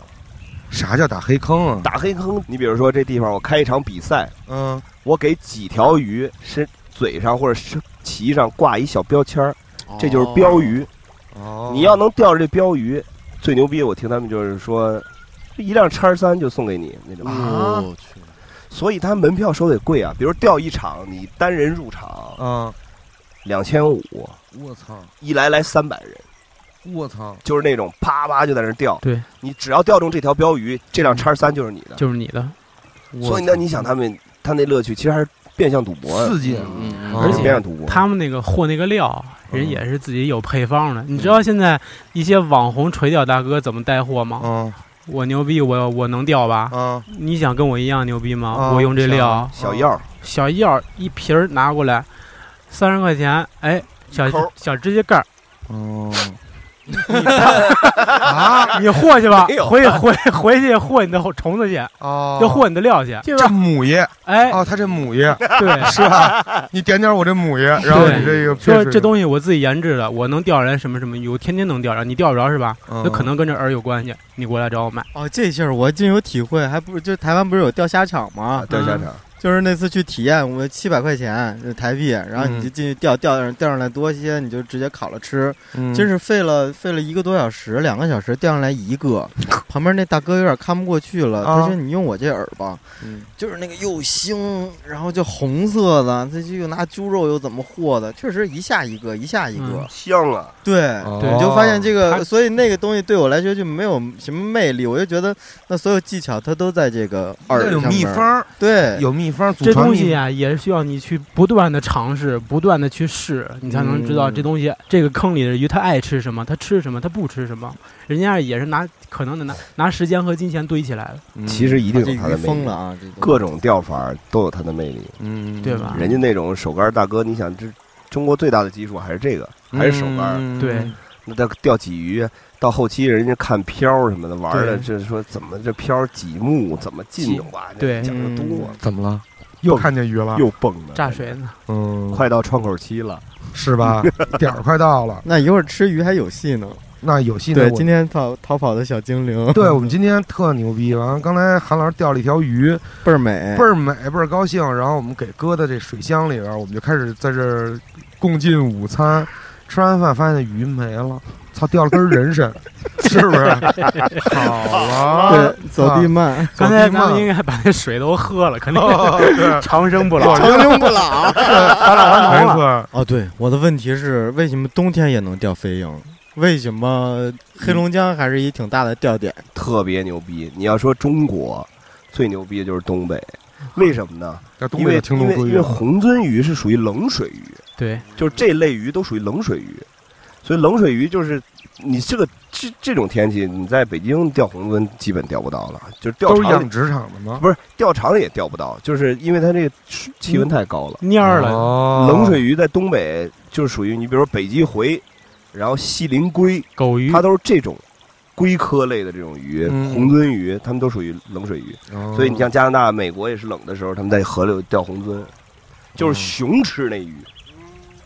啥叫打黑坑啊？打黑坑。你比如说这地方，我开一场比赛，嗯我给几条鱼身嘴上或者是鳍上挂一小标签儿，这就是标鱼。哦你要能钓着这标鱼，最牛逼。我听他们就是说，一辆叉三就送给你那种。哦，我去，所以他门票收得贵啊。比如钓一场，你单人入场啊！两千五，我操！一来来三百人，我操！就是那种啪啪就在那儿钓。对，你只要钓中这条标鱼，这辆叉三就是你的。就是你的。所以那，你想他们他那乐趣其实还是变相赌博啊，刺激，嗯嗯而而且变相赌博。他们那个货那个料，人嗯也是自己有配方的。你知道现在一些网红垂钓大哥怎么带货吗？嗯我牛逼，我我能钓吧？啊你想跟我一样牛逼吗？啊我用这料，小药，小药一瓶儿拿过来，三十块钱，哎，小小指甲盖儿，哦啊你和去吧回去，回回回去和你的虫子去，哦，就和你的料去，就这是母爷哎，哦，他这母爷对，是吧？你点点我这母爷，然后你这个说这西东西我自己研制的，我能钓人什么什么鱼，我天天能钓着，你钓不着是吧？嗯那可能跟这饵有关系，你过来找我买。哦，这事儿我真有体会，还不是就台湾不是有钓虾场吗？钓虾场，就是那次去体验，我七百块钱就台币，然后你就进去钓，钓上钓上来多些，你就直接烤了吃。嗯真是费了费了一个多小时，两个小时钓上来一个，旁边那大哥有点看不过去了，啊他说：“你用我这饵吧，嗯就是那个又腥，然后就红色的，他就又拿猪肉又怎么和的，确实一下一个，一下一个。嗯香啊！对，哦你就发现这个，所以那个东西对我来说就没有什么魅力，我就觉得那所有技巧它都在这个饵上面秘方，对，有秘这传东西啊，也是需要你去不断的尝试，不断的去试，你才能知道嗯这东西，这个坑里的鱼它爱吃什么，它吃什么，它不吃什么。人家也是拿可能的拿拿时间和金钱堆起来的，嗯其实一定这有它的魅力鱼疯了，啊！这个各种钓法都有它的魅力。嗯，对吧人家那种手竿大哥，你想这中国最大的基数还是这个，还是手竿。嗯对，那他钓鲫鱼，到后期人家看漂什么的玩的，就是说怎么这漂几目怎么进对讲的多，怎么了？又看见鱼了？又蹦的炸水呢。嗯，快到窗口期了，是吧？点儿快到了，那一会儿吃鱼还有戏呢。那有戏呢。对，今天逃逃跑的小精灵，对我们今天特牛逼，完了刚才韩老师钓了一条鱼，倍儿美倍。儿美，倍儿高兴。然后我们给搁在这水箱里边，我们就开始在这儿共进午餐。吃完饭发现鱼没了，操，掉了根人参，是不是？好啊，对，走地慢，刚才走地慢咱们应该把那水都喝了，肯定对 长生不老。长生不老。返老还童了。没错，哦，对，我的问题是，为什么冬天也能钓飞鹰？为什么黑龙江还是一挺大的钓点？特别牛逼。你要说中国最牛逼的就是东北，为什么呢？因为北的听因为红鳟鱼是属于冷水鱼，对，就是这类鱼都属于冷水鱼，所以冷水鱼就是你这个这这种天气，你在北京钓红鳟基本钓不到了，就是钓都是场养殖场的吗？不是钓场也钓不到，就是因为它这个气温太高了。蔫儿了，哦冷水鱼在东北就是属于你比如说北极回，然后西林龟，狗鱼它都是这种龟科类的这种鱼，嗯红鳟鱼，它们都属于冷水鱼。哦所以你像加拿大、美国也是冷的时候，他们在河流钓红鳟，就是熊吃那鱼。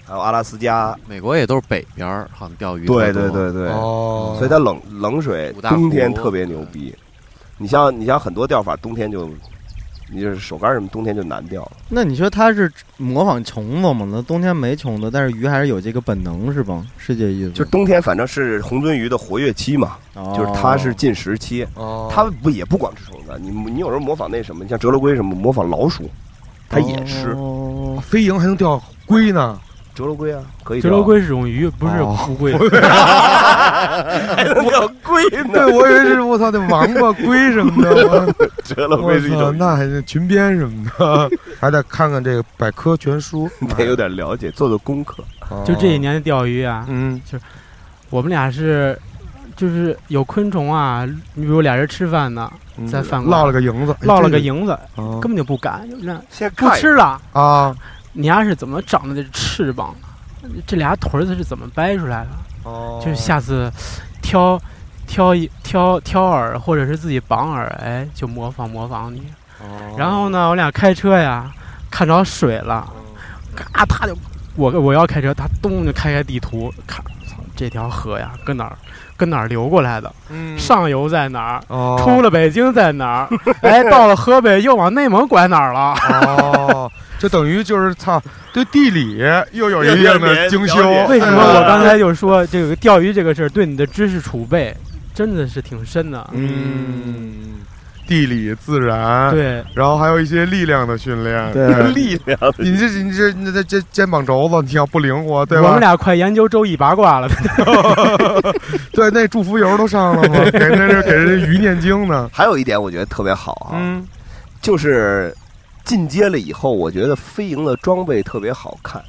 还有阿拉斯加，美国也都是北边儿，好像钓鱼对对对对，哦，所以它冷冷水冬天特别牛逼。你像你像很多钓法，冬天就你就是手竿什么，冬天就难钓。那你说它是模仿虫子吗？那冬天没虫子，但是鱼还是有这个本能，是吧？是这意思？就是冬天反正是红鳟鱼的活跃期嘛，哦。就是它是进食期，哦，它不也不光吃虫子，你你有时候模仿那什么，你像折罗龟什么，模仿老鼠，它也吃。哦。飞蝇还能钓龟呢，折罗龟啊，可以折罗龟是种鱼，不是哦。乌龟。还能钓龟呢，对，我以为是我操那王八龟什么的，我折罗我龟是一种那还是裙边什么的，还得看看这个百科全书，得有点了解，做做功课。哦。就这一，年的钓鱼啊，嗯。就我们俩是，就是有昆虫啊，你比如俩人吃饭呢，嗯。在饭馆落了个蝇子，哎落了个，这蝇子，哦。根本就不敢，就让先不吃了，啊，你丫是怎么长的这翅膀？这俩腿儿子是怎么掰出来的？哦就是下次挑挑一挑挑饵，或者是自己绑饵，哎，就模仿模仿你。哦然后呢，我俩开车呀，看着水了，嘎，他就我我要开车，他咚就开开地图，看，操，这条河呀，搁哪儿跟哪儿流过来的？嗯上游在哪儿？哦出了北京在哪儿？哎，到了河北又往内蒙拐哪儿了？哦，就等于就是操，对地理又有一定的精修。为什么我刚才就说这个钓鱼这个事儿对你的知识储备真的是挺深的？嗯，地理、自然，，对，然后还有一些力量的训练。对 力量，你这你这你这这肩膀轴子，你要不灵活，对吧？我们俩快研究周易八卦了。对那祝福油都上了吗？给那是给人鱼念经呢。还有一点我觉得特别好啊，嗯，就是进阶了以后，我觉得飞营的装备特别好看，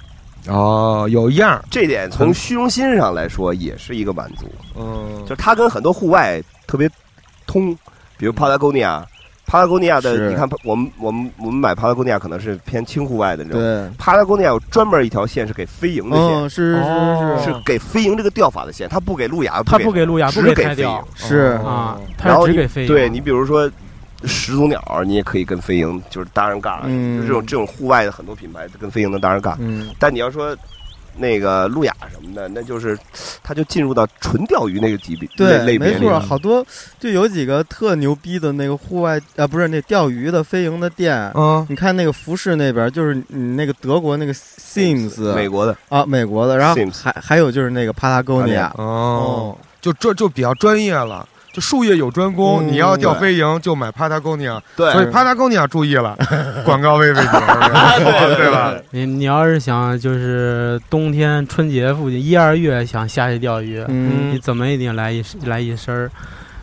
哦，有样儿，这点从虚荣心上来说也是一个满足。嗯。就是它跟很多户外特别通，比如帕拉贡尼亚，帕拉贡尼亚的，你看我们我们我们买帕拉贡尼亚可能是偏轻户外的那种，对，帕拉贡尼亚有专门一条线是给飞营的线，嗯，是是哦。是。是给飞营这个钓法的线，它不给路亚，它不给路亚，只给飞营。是。啊，然后你是只给飞营。对你比如说始祖鸟，你也可以跟飞鹰就是搭上杠，嗯就这种这种户外的很多品牌跟飞鹰能搭上杠，嗯，但你要说。那个路亚什么的，那就是，它就进入到纯钓鱼那个级别对，类别没错，好多就有几个特牛逼的那个户外啊，不是那钓鱼的飞鹰的店。嗯你看那个服饰那边，就是你那个德国那个 Sims 美国的啊，美国的，然后还还有就是那个帕拉贡尼亚，哦，就这就比较专业了。就术业有专攻，嗯你要钓飞蝇就买帕塔哥尼亚，对所以帕塔哥尼亚注意了，广告位位名，对吧？你你要是想就是冬天春节附近一二月想下去钓鱼，嗯你怎么也得来一来一身儿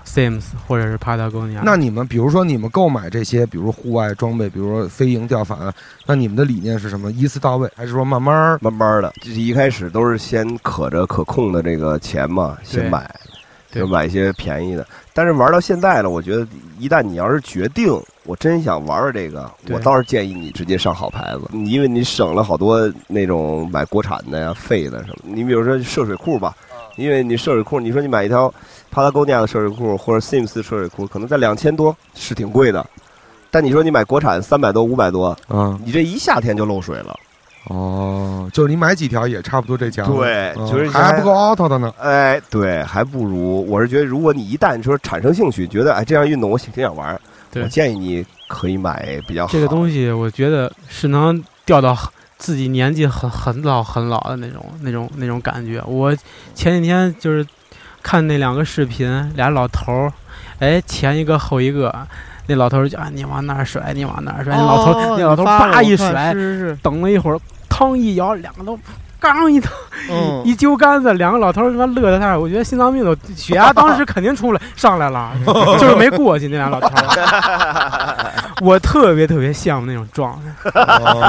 Sims 或者是 Patagonia。那你们比如说你们购买这些，比如户外装备，比如说飞蝇钓法，那你们的理念是什么？一次到位，还是说慢慢儿？慢慢的，就是一开始都是先可着可控的这个钱嘛，先买，对就买一些便宜的。但是玩到现在了，我觉得一旦你要是决定，我真想玩玩这个，我倒是建议你直接上好牌子，你因为你省了好多那种买国产的呀、废的什么。你比如说涉水裤吧，因为你涉水裤，你说你买一条帕拉贡尼亚的涉水裤或者 Sims 的涉水裤，可能在两千多，是挺贵的。但你说你买国产三百多、五百多，嗯，你这一夏天就漏水了。哦，就是你买几条也差不多这价。对嗯就是还不够 auto 的呢。哎，对，还不如我是觉得，如果你一旦说产生兴趣，觉得哎这样运动我挺想玩，对我建议你可以买比较好这个东西，我觉得是能钓到自己年纪很很老很老的那种那种那种感觉。我前几天就是看那两个视频，俩老头儿，哎，前一个后一个，那老头儿就啊，你往那儿甩，你往那儿甩，那老头那老头叭一甩，是是是，等了一会儿，腾一摇，两个都刚一一揪杆子，两个老头儿他妈乐的他，我觉得心脏病都血压当时肯定出来上来了，就是没过去那俩老头儿。我特别特别羡慕那种状态，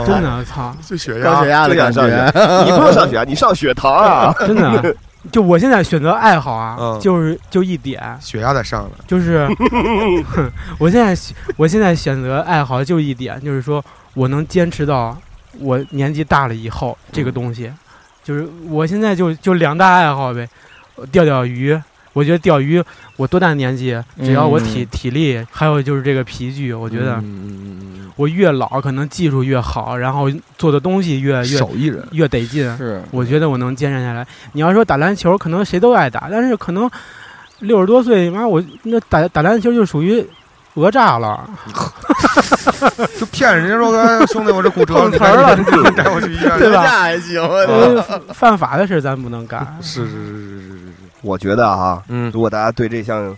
真的，我操，就血压高血压的感上 觉，你不用上血压，你上血糖啊！真的。就我现在选择爱好啊，嗯就是就一点，血压得上来。就是我现在我现在选择爱好就一点，就是说我能坚持到我年纪大了以后，这个东西，就是我现在就就两大爱好呗，钓钓鱼。我觉得钓鱼，我多大年纪，只要我体、嗯体力，还有就是这个皮具，我觉得嗯我越老，可能技术越好，然后做的东西越越手艺人。越得劲。是我觉得我能坚持下来。你要说打篮球，可能谁都爱打，但是可能六十多岁，妈我那打打篮球就属于讹诈了。就骗人家说，哎兄弟，我这骨折，了你 带我去医院。对吧那还行，呃犯法的事咱不能干。是是是是是是是。我觉得啊，嗯如果大家对这项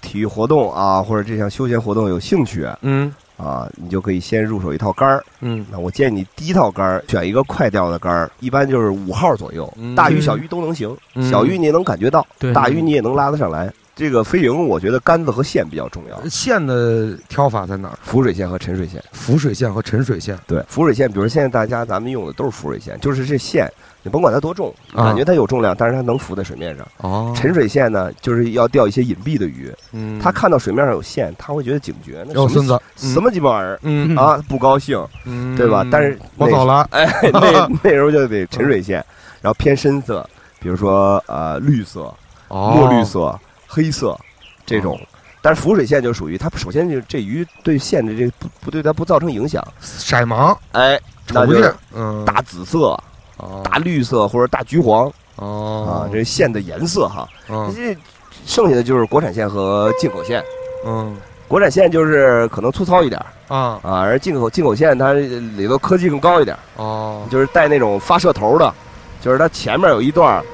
体育活动啊，或者这项休闲活动有兴趣嗯啊，你就可以先入手一套杆儿。嗯那我建议你第一套杆儿选一个快钓的杆儿，一般就是五号左右，嗯大鱼小鱼都能行，嗯小鱼你也能感觉到，对，大鱼你也能拉得上来。这个飞蝇，我觉得杆子和线比较重要，线的挑法在哪儿？浮水线和沉水线。浮水线和沉水线。对，浮水线，比如现在大家咱们用的都是浮水线，就是这线你甭管它多重，啊感觉它有重量，但是它能浮在水面上。哦沉水线呢，就是要钓一些隐蔽的鱼，嗯它看到水面上有线，它会觉得警觉，那有孙子什么鸡巴玩意儿嗯啊，不高兴，嗯对吧？但是我走了，哎，那那时候就得沉水线，然后偏深色，比如说呃绿色、哦墨绿色、黑色这种。但是浮水线就属于它，首先就这鱼对线的这个不不对它不造成影响，色盲哎，瞅不见。那就是，嗯。大紫色、哦。大绿色或者大橘黄。啊哦，这线的颜色哈。嗯。这剩下的就是国产线和进口线。嗯。国产线就是可能粗糙一点儿。啊。啊，而进口进口线它里头科技更高一点，哦。就是带那种发射头的，就是它前面有一段儿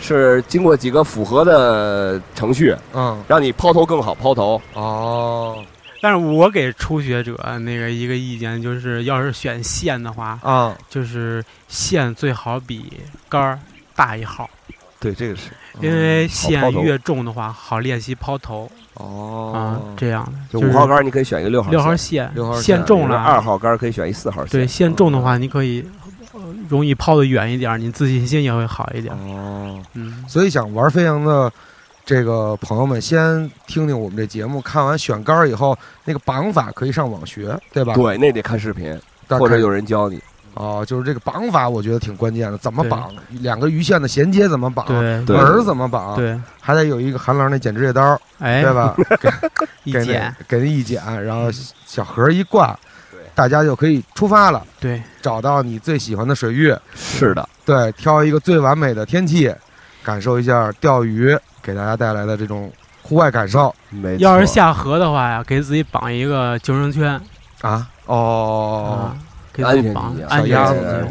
是经过几个符合的程序，嗯。让你抛投更好抛投。哦。但是我给初学者那个一个意见就是，要是选线的话，啊就是线最好比杆儿大一号，对，这个是因为线越重的话，好练习抛投啊哦，这样的。就五号杆儿你可以选一个六号六号线线六号，线。线重了，二号杆儿可以选一四号线。对线重的话，你可以呃容易抛得远一点，你自信心也会好一点。哦，嗯，所以想玩飞扬的这个朋友们，先听听我们这节目，看完选杆儿以后，那个绑法可以上网学，对吧？对，那得看视频或者有人教你。哦，就是这个绑法，我觉得挺关键的，怎么绑，两个鱼线的衔接怎么绑，对对门怎么绑，对，还得有一个韩郎那剪指甲刀，哎，对？吧？给那一剪，给那一剪，然后小盒儿一挂对，大家就可以出发了，对，找到你最喜欢的水域，是的，对，挑一个最完美的天气，感受一下钓鱼给大家带来的这种户外感受。没错。要是下河的话呀，给自己绑一个救生圈。啊！哦。啊，，给自己安全一啊绑安全小鸭子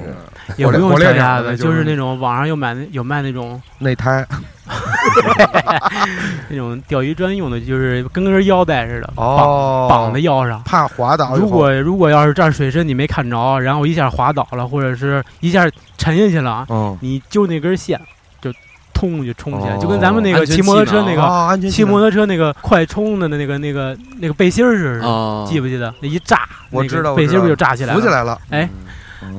也不用火烈小鸭子，火烈鸟的就是那种网上有买那有卖那种内胎 那种钓鱼专用的，就是跟根腰带似的，哦，绑绑在腰上。怕滑倒。如果如果要是这儿水深你没看着，然后一下滑倒了，或者是一下沉下去了，嗯，你揪那根线就通就冲起来，哦就跟咱们那个骑摩托车那个骑摩托车那个快充的那个那个那个背心儿似的，啊，记不记得？那一炸，我知道背心儿不就炸起来了？浮起来了，哎，嗯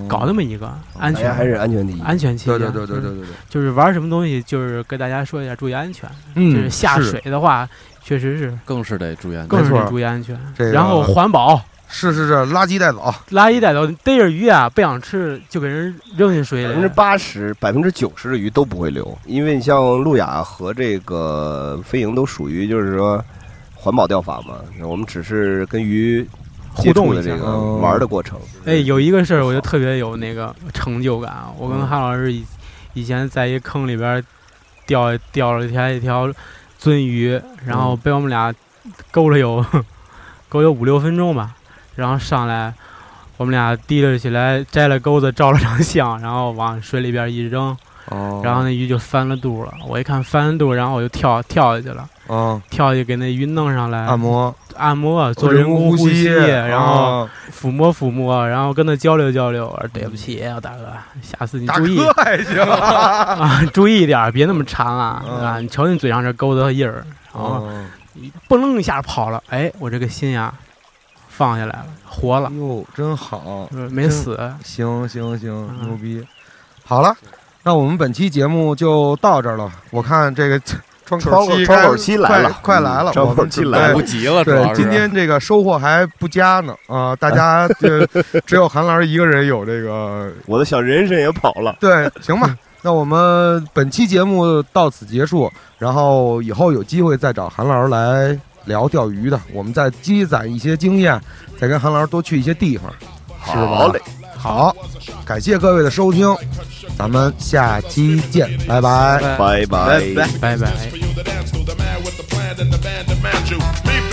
搞那么一个安全还是安全第一。安全期间，对对对对对对对，就是玩什么东西，就是跟大家说一下，注意安全。嗯就是下水的话，确实是更是得注意安全。没错更是得注意安全。然后环保，是是是，垃圾带走，垃圾带走，逮着鱼啊，不想吃就给人扔进水里百分之。八十、百分之九十的鱼都不会留，因为你像路亚和这个飞蝇都属于就是说环保钓法嘛，我们只是跟鱼接互动一下触的这个嗯玩的过程。哎，有一个事儿我就特别有那个成就感。我跟嗯韩老师以以前在一坑里边钓钓了一条一条鳟鱼，然后被我们俩勾了有勾有五六分钟吧，然后上来。我们俩提溜起来，摘了钩子，照了张相，然后往水里边一扔，哦然后那鱼就翻了肚了。我一看翻了肚，然后我就跳跳下去了，嗯，跳下去给那鱼弄上来，按摩，按摩，做人工呼吸，然后哦抚摸抚摸，然后跟他交流交流。对不起，大哥，下次你注意哥还行，啊，注意一点，别那么馋啊，嗯啊，你瞧你嘴上这勾的印儿，然后哦，嘣一下跑了，哎，我这个心呀放下来了，活了，哟，真好，呃没死。行行行，嗯牛逼！好了，那我们本期节目就到这儿了。我看这个窗口期窗口期来了快快来了，嗯窗口我们来不及了，对，今天这个收获还不佳呢啊！大家 就只有韩老师一个人有这个我的小人参也跑了，对，行吧。那我们本期节目到此结束，然后以后有机会再找韩老师来聊钓鱼的，我们再积攒一些经验，再跟韩老师多去一些地方，是吧？好嘞，好，感谢各位的收听，咱们下期见，拜拜。拜拜。拜拜。for you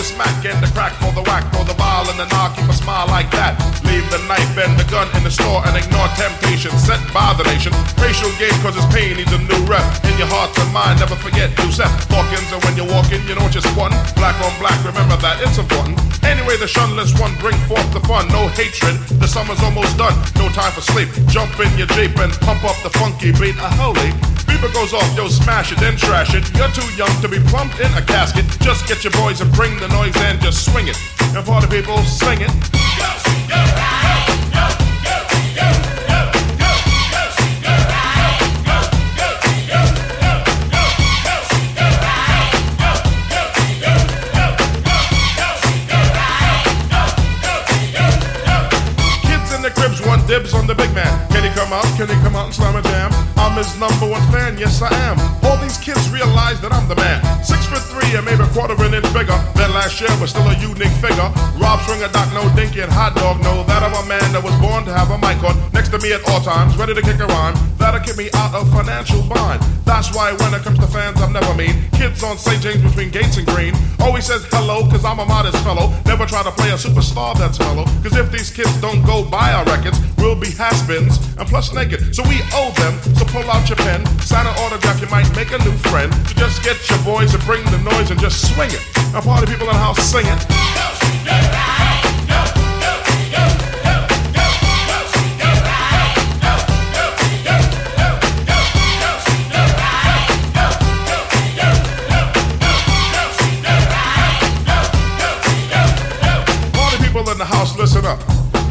smack and the crack for the whack for the ball and the knock. Keep a smile like that. Leave the knife and the gun in the store and ignore temptation sent by the nation. Racial game cause his pain needs a new rep. In your heart and mind, never forget Giuseppe Hawkins. And when you're walking, you know just one. Black on black, remember that it's important. Anyway, the shunless one bring forth the fun. No hatred, the summer's almost done. No time for sleep. Jump in your Jeep and pump up the funky beat. A holy. Beaver goes off, yo, smash it, then trash it. You're too young to be plumped in a casket. Just get your boys and bring the noise and just swing it. And party people, sing it. Dibs on the big man. Can he come out? Can he come out and slam a jam? I'm his number one fan, yes I am. All these kids realize that I'm the man. Six foot three and maybe a quarter an inch bigger than last year, but still a unique figure. Swinger, Doc, no dinky, and hot dog no. that I'm a man that was born to have a mic on next to me at all times, ready to kick a rhyme. That'll keep me out of financial bind. That's why when it comes to fans, I'm never mean. Kids on St. James between Gates and Green always says hello, cause I'm a modest fellow. Never try to play a superstar that's mellow. Cause if these kids don't go buy our records, we'll be has-beens and plus naked. So we owe them, so pull out your pen, sign an autograph, you might make a new friend. So just get your boys to bring the noise and just swing it. Now party people in the house sing it.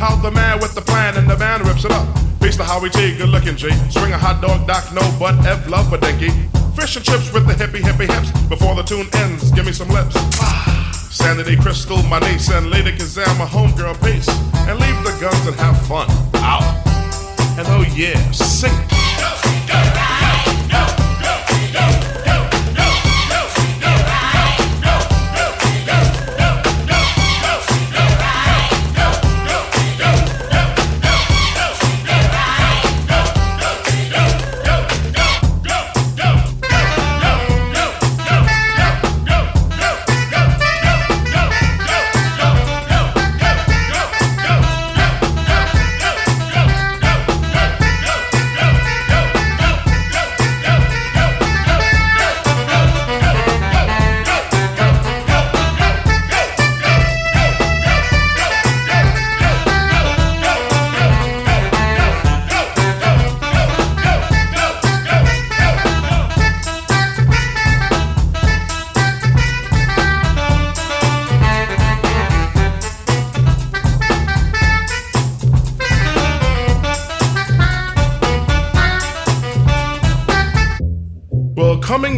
How the man with the plan and the man rips it up. Beats the Howie T, good looking G. Swing a hot dog, Doc, no butt, F love for dinky. Fish and chips with the hippie hippie hips. Before the tune ends, give me some lips. Sanity Crystal, my niece, and Lady Kazam, my homegirl, peace. And leave the guns and have fun. Out. And oh yeah, sing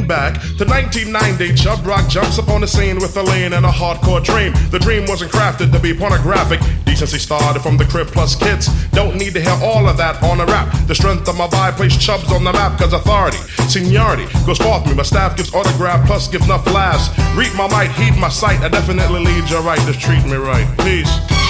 Back to 1990, Chub Rock jumps upon the scene with a lean and a hardcore dream. The dream wasn't crafted to be pornographic. Decency started from the crib plus kids. Don't need to hear all of that on a rap. The strength of my vibe placed Chubbs on the map, cause authority, seniority goes forth me. My staff gives autograph plus gives enough laughs. Read my might, heed my sight. I definitely lead you right. Just treat me right. Peace.